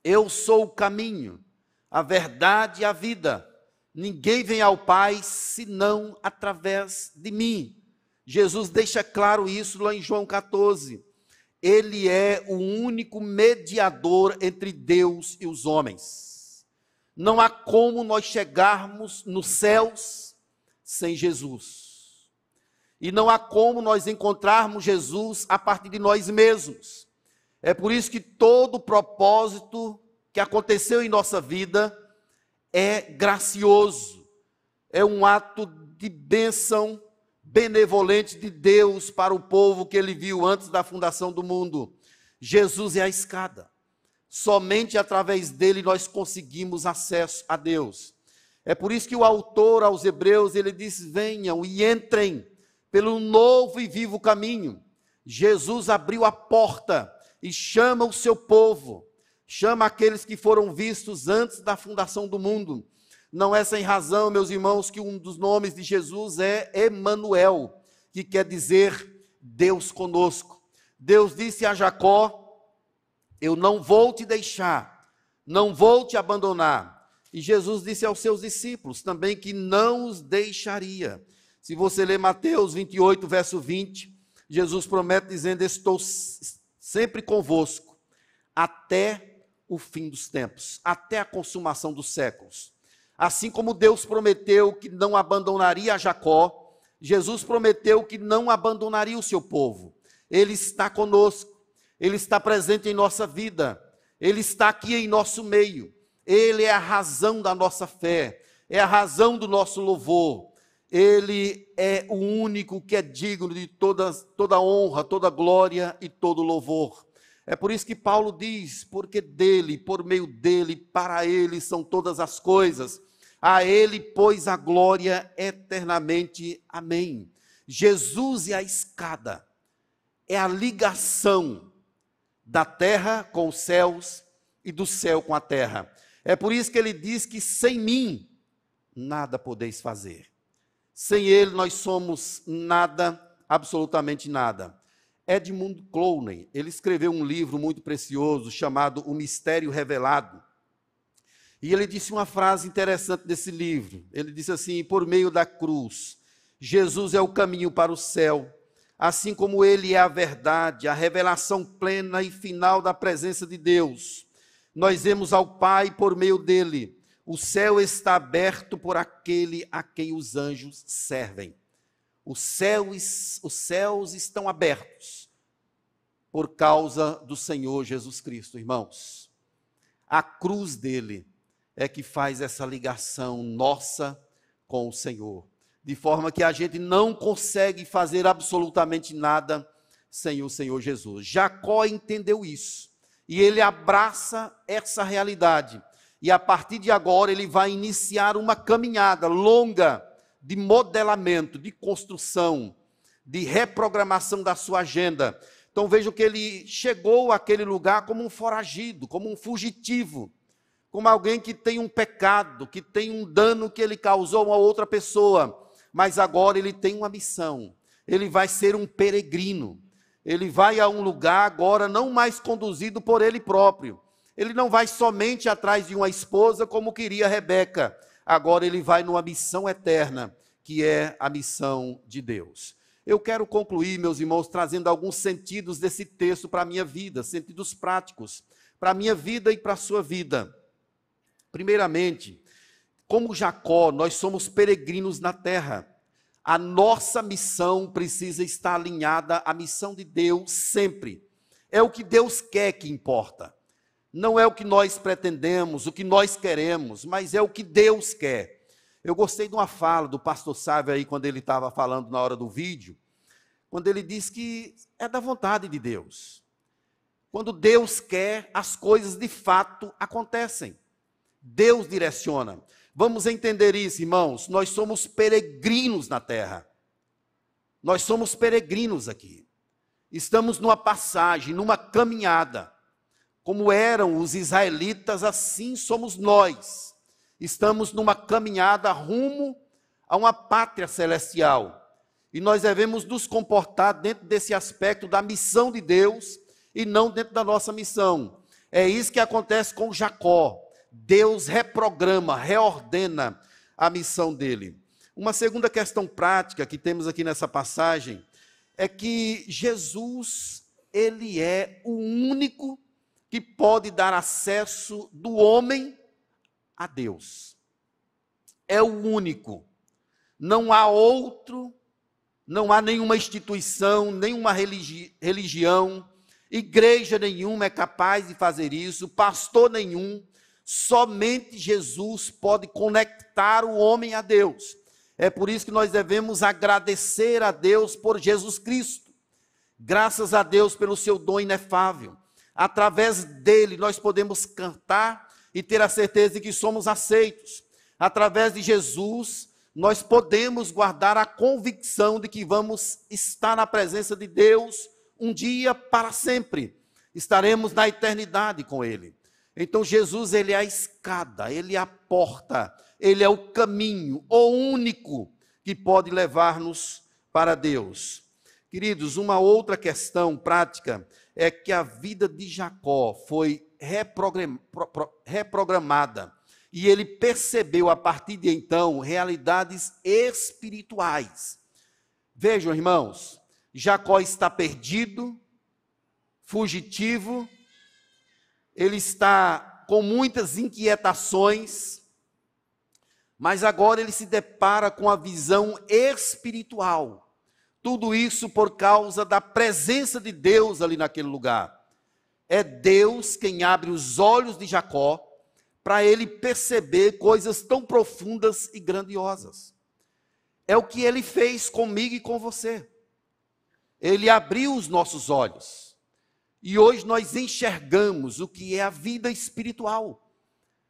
Eu sou o caminho, a verdade e a vida. Ninguém vem ao Pai senão através de mim. Jesus deixa claro isso lá em João 14 ele é o único mediador entre Deus e os homens. Não há como nós chegarmos nos céus sem Jesus. E não há como nós encontrarmos Jesus a partir de nós mesmos. É por isso que todo propósito que aconteceu em nossa vida é gracioso, é um ato de bênção benevolente de Deus para o povo que ele viu antes da fundação do mundo. Jesus é a escada. Somente através dele nós conseguimos acesso a Deus. É por isso que o autor aos Hebreus ele diz: venham e entrem pelo novo e vivo caminho. Jesus abriu a porta e chama o seu povo, chama aqueles que foram vistos antes da fundação do mundo não é sem razão, meus irmãos, que um dos nomes de Jesus é Emanuel, que quer dizer Deus conosco. Deus disse a Jacó: Eu não vou te deixar, não vou te abandonar. E Jesus disse aos seus discípulos também que não os deixaria. Se você ler Mateus 28, verso 20, Jesus promete dizendo: Estou sempre convosco até o fim dos tempos, até a consumação dos séculos. Assim como Deus prometeu que não abandonaria Jacó, Jesus prometeu que não abandonaria o seu povo. Ele está conosco, ele está presente em nossa vida, ele está aqui em nosso meio. Ele é a razão da nossa fé, é a razão do nosso louvor. Ele é o único que é digno de toda, toda honra, toda glória e todo louvor. É por isso que Paulo diz: porque dele, por meio dele, para ele são todas as coisas. A ele, pois, a glória eternamente. Amém. Jesus é a escada, é a ligação da terra com os céus e do céu com a terra. É por isso que ele diz que sem mim nada podeis fazer. Sem ele nós somos nada, absolutamente nada. Edmund Clowney, ele escreveu um livro muito precioso chamado O Mistério Revelado. E ele disse uma frase interessante desse livro. Ele disse assim: por meio da cruz, Jesus é o caminho para o céu, assim como ele é a verdade, a revelação plena e final da presença de Deus. Nós vemos ao Pai por meio dele. O céu está aberto por aquele a quem os anjos servem. Os céus, os céus estão abertos por causa do Senhor Jesus Cristo, irmãos. A cruz dele é que faz essa ligação nossa com o Senhor, de forma que a gente não consegue fazer absolutamente nada sem o Senhor Jesus. Jacó entendeu isso e ele abraça essa realidade. E a partir de agora ele vai iniciar uma caminhada longa de modelamento, de construção, de reprogramação da sua agenda. Então vejam que ele chegou àquele lugar como um foragido, como um fugitivo como alguém que tem um pecado, que tem um dano que ele causou a outra pessoa, mas agora ele tem uma missão. Ele vai ser um peregrino. Ele vai a um lugar agora não mais conduzido por ele próprio. Ele não vai somente atrás de uma esposa como queria Rebeca. Agora ele vai numa missão eterna, que é a missão de Deus. Eu quero concluir, meus irmãos, trazendo alguns sentidos desse texto para a minha vida, sentidos práticos, para a minha vida e para a sua vida. Primeiramente, como Jacó, nós somos peregrinos na terra. A nossa missão precisa estar alinhada à missão de Deus sempre. É o que Deus quer que importa. Não é o que nós pretendemos, o que nós queremos, mas é o que Deus quer. Eu gostei de uma fala do pastor Sávio aí, quando ele estava falando na hora do vídeo, quando ele diz que é da vontade de Deus. Quando Deus quer, as coisas de fato acontecem. Deus direciona. Vamos entender isso, irmãos. Nós somos peregrinos na terra. Nós somos peregrinos aqui. Estamos numa passagem, numa caminhada. Como eram os israelitas, assim somos nós. Estamos numa caminhada rumo a uma pátria celestial. E nós devemos nos comportar dentro desse aspecto da missão de Deus e não dentro da nossa missão. É isso que acontece com Jacó. Deus reprograma, reordena a missão dele. Uma segunda questão prática que temos aqui nessa passagem é que Jesus, ele é o único que pode dar acesso do homem a Deus. É o único. Não há outro, não há nenhuma instituição, nenhuma religi religião, igreja nenhuma é capaz de fazer isso, pastor nenhum, Somente Jesus pode conectar o homem a Deus. É por isso que nós devemos agradecer a Deus por Jesus Cristo. Graças a Deus pelo seu dom inefável. Através dele nós podemos cantar e ter a certeza de que somos aceitos. Através de Jesus nós podemos guardar a convicção de que vamos estar na presença de Deus um dia para sempre. Estaremos na eternidade com ele. Então Jesus ele é a escada, ele é a porta, ele é o caminho, o único que pode levar-nos para Deus. Queridos, uma outra questão prática é que a vida de Jacó foi reprogramada e ele percebeu a partir de então realidades espirituais. Vejam, irmãos, Jacó está perdido, fugitivo, ele está com muitas inquietações, Mas agora ele se depara com a visão espiritual. Tudo isso por causa da presença de Deus ali naquele lugar. É Deus quem abre os olhos de Jacó para ele perceber coisas tão profundas e grandiosas. É o que ele fez comigo e com você. Ele abriu os nossos olhos. E hoje nós enxergamos o que é a vida espiritual.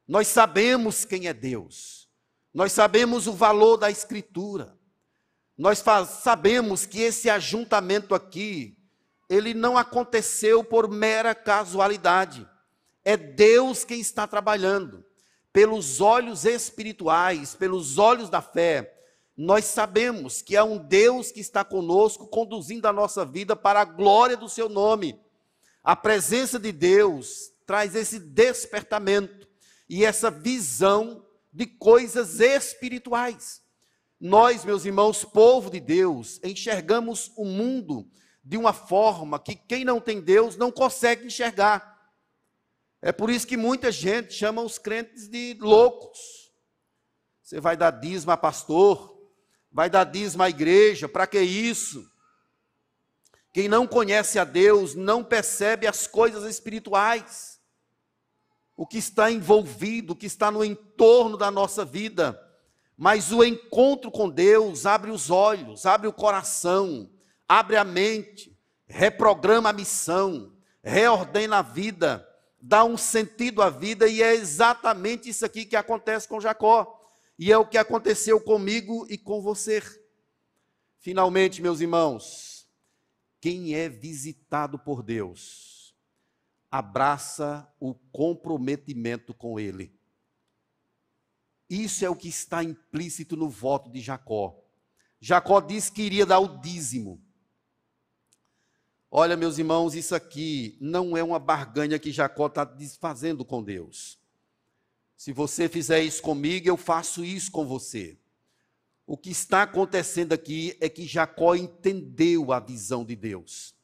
Nós sabemos quem é Deus. Nós sabemos o valor da Escritura. Nós sabemos que esse ajuntamento aqui, ele não aconteceu por mera casualidade. É Deus quem está trabalhando. Pelos olhos espirituais, pelos olhos da fé, nós sabemos que há um Deus que está conosco, conduzindo a nossa vida para a glória do seu nome. A presença de Deus traz esse despertamento e essa visão de coisas espirituais. Nós, meus irmãos, povo de Deus, enxergamos o mundo de uma forma que quem não tem Deus não consegue enxergar. É por isso que muita gente chama os crentes de loucos. Você vai dar dízimo a pastor, vai dar dízimo à igreja, para que isso? Quem não conhece a Deus não percebe as coisas espirituais, o que está envolvido, o que está no entorno da nossa vida. Mas o encontro com Deus abre os olhos, abre o coração, abre a mente, reprograma a missão, reordena a vida dá um sentido à vida, e é exatamente isso aqui que acontece com Jacó. E é o que aconteceu comigo e com você. Finalmente, meus irmãos, quem é visitado por Deus, abraça o comprometimento com Ele. Isso é o que está implícito no voto de Jacó. Jacó disse que iria dar o dízimo. Olha, meus irmãos, isso aqui não é uma barganha que Jacó está desfazendo com Deus. Se você fizer isso comigo, eu faço isso com você. O que está acontecendo aqui é que Jacó entendeu a visão de Deus,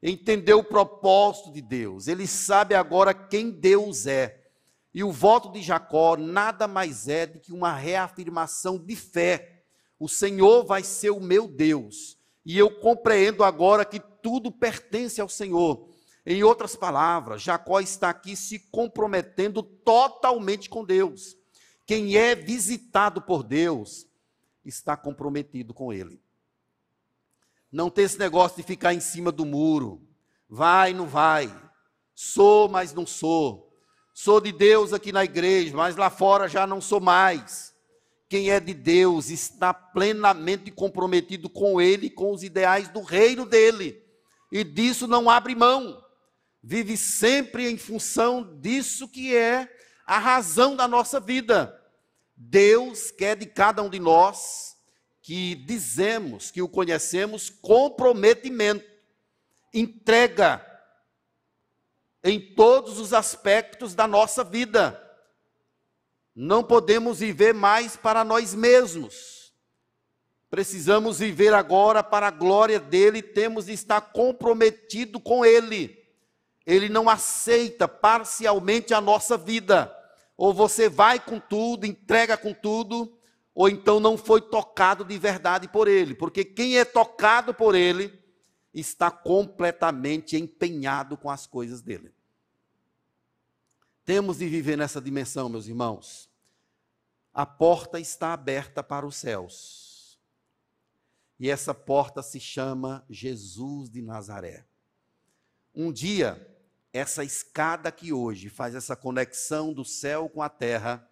entendeu o propósito de Deus, ele sabe agora quem Deus é. E o voto de Jacó nada mais é do que uma reafirmação de fé. O Senhor vai ser o meu Deus. E eu compreendo agora que tudo pertence ao Senhor. Em outras palavras, Jacó está aqui se comprometendo totalmente com Deus. Quem é visitado por Deus está comprometido com Ele. Não tem esse negócio de ficar em cima do muro. Vai, não vai. Sou, mas não sou. Sou de Deus aqui na igreja, mas lá fora já não sou mais. Quem é de Deus está plenamente comprometido com Ele com os ideais do reino dele e disso não abre mão. Vive sempre em função disso que é a razão da nossa vida. Deus quer de cada um de nós que dizemos que o conhecemos comprometimento, entrega em todos os aspectos da nossa vida. Não podemos viver mais para nós mesmos Precisamos viver agora para a glória dele, temos de estar comprometido com ele. Ele não aceita parcialmente a nossa vida. Ou você vai com tudo, entrega com tudo, ou então não foi tocado de verdade por ele, porque quem é tocado por ele está completamente empenhado com as coisas dele. Temos de viver nessa dimensão, meus irmãos. A porta está aberta para os céus e essa porta se chama Jesus de Nazaré. Um dia, essa escada que hoje faz essa conexão do céu com a terra,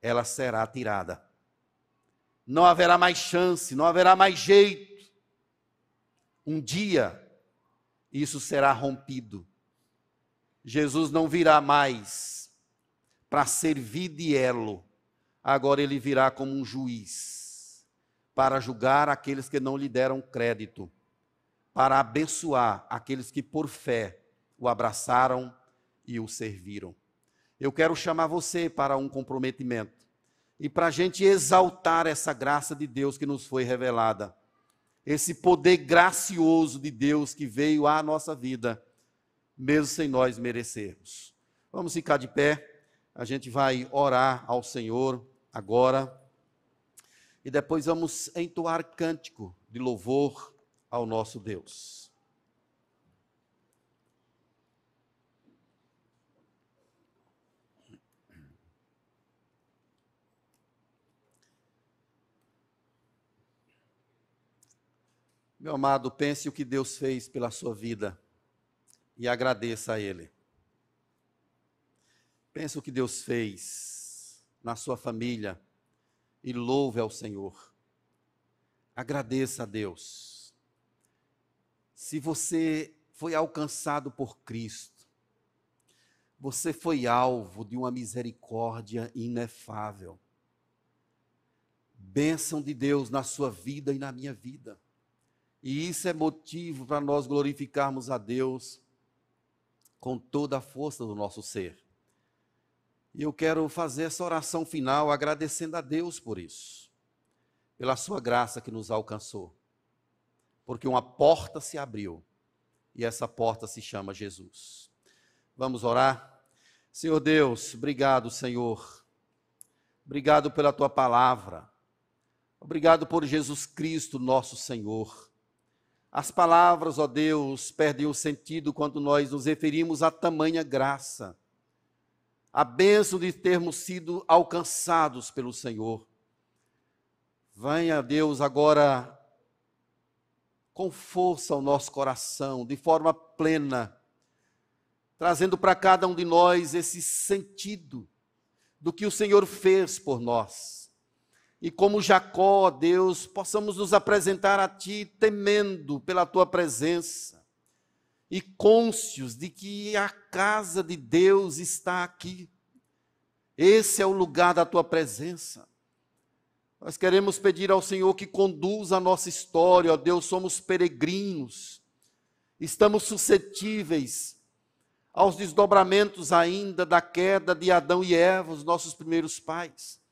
ela será tirada. Não haverá mais chance, não haverá mais jeito. Um dia, isso será rompido. Jesus não virá mais para servir de elo, agora ele virá como um juiz para julgar aqueles que não lhe deram crédito, para abençoar aqueles que por fé o abraçaram e o serviram. Eu quero chamar você para um comprometimento e para a gente exaltar essa graça de Deus que nos foi revelada, esse poder gracioso de Deus que veio à nossa vida, mesmo sem nós merecermos. Vamos ficar de pé, a gente vai orar ao Senhor agora. e depois vamos entoar cântico de louvor ao nosso Deus. Meu amado, pense o que Deus fez pela sua vida e agradeça a Ele. Pense o que Deus fez na sua família e louve ao Senhor. Agradeça a Deus. Se você foi alcançado por Cristo, você foi alvo de uma misericórdia inefável. Bênção de Deus na sua vida e na minha vida. E isso é motivo para nós glorificarmos a Deus com toda a força do nosso ser. E eu quero fazer essa oração final agradecendo a Deus por isso, pela sua graça que nos alcançou. Porque uma porta se abriu e essa porta se chama Jesus. Vamos orar? Senhor Deus, obrigado, Senhor. Obrigado pela tua palavra. Obrigado por Jesus Cristo, nosso Senhor. As palavras, ó Deus, perdem o sentido quando nós nos referimos a tamanha graça, a benção de termos sido alcançados pelo Senhor. Venha, Deus, agora com força ao nosso coração, de forma plena, trazendo para cada um de nós esse sentido do que o Senhor fez por nós e como Jacó, Deus, possamos nos apresentar a Ti temendo pela Tua presença e cônscios de que a casa de Deus está aqui. Esse é o lugar da Tua presença. Nós queremos pedir ao Senhor que conduza a nossa história, ó Deus, somos peregrinos, estamos suscetíveis aos desdobramentos ainda da queda de Adão e Eva, os nossos primeiros pais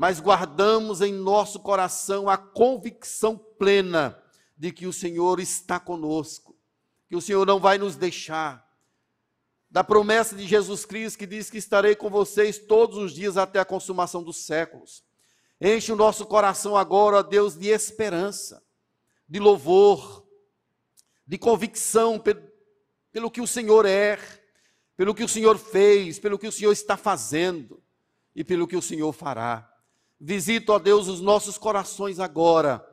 mas guardamos em nosso coração a convicção plena de que o Senhor está conosco, que o Senhor não vai nos deixar. Da promessa de Jesus Cristo que diz que estarei com vocês todos os dias até a consumação dos séculos. Enche o nosso coração agora, ó Deus, de esperança, de louvor, de convicção pelo que o Senhor é, pelo que o Senhor fez, pelo que o Senhor está fazendo e pelo que o Senhor fará. Visita, ó Deus, os nossos corações agora.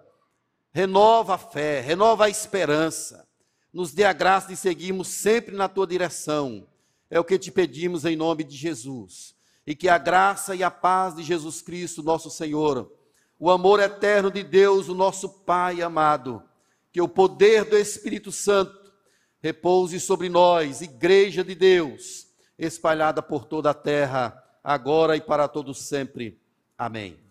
Renova a fé, renova a esperança. Nos dê a graça de seguirmos sempre na tua direção. É o que te pedimos em nome de Jesus. E que a graça e a paz de Jesus Cristo, nosso Senhor, o amor eterno de Deus, o nosso Pai amado, que o poder do Espírito Santo repouse sobre nós, Igreja de Deus, espalhada por toda a terra, agora e para todos sempre. Amém.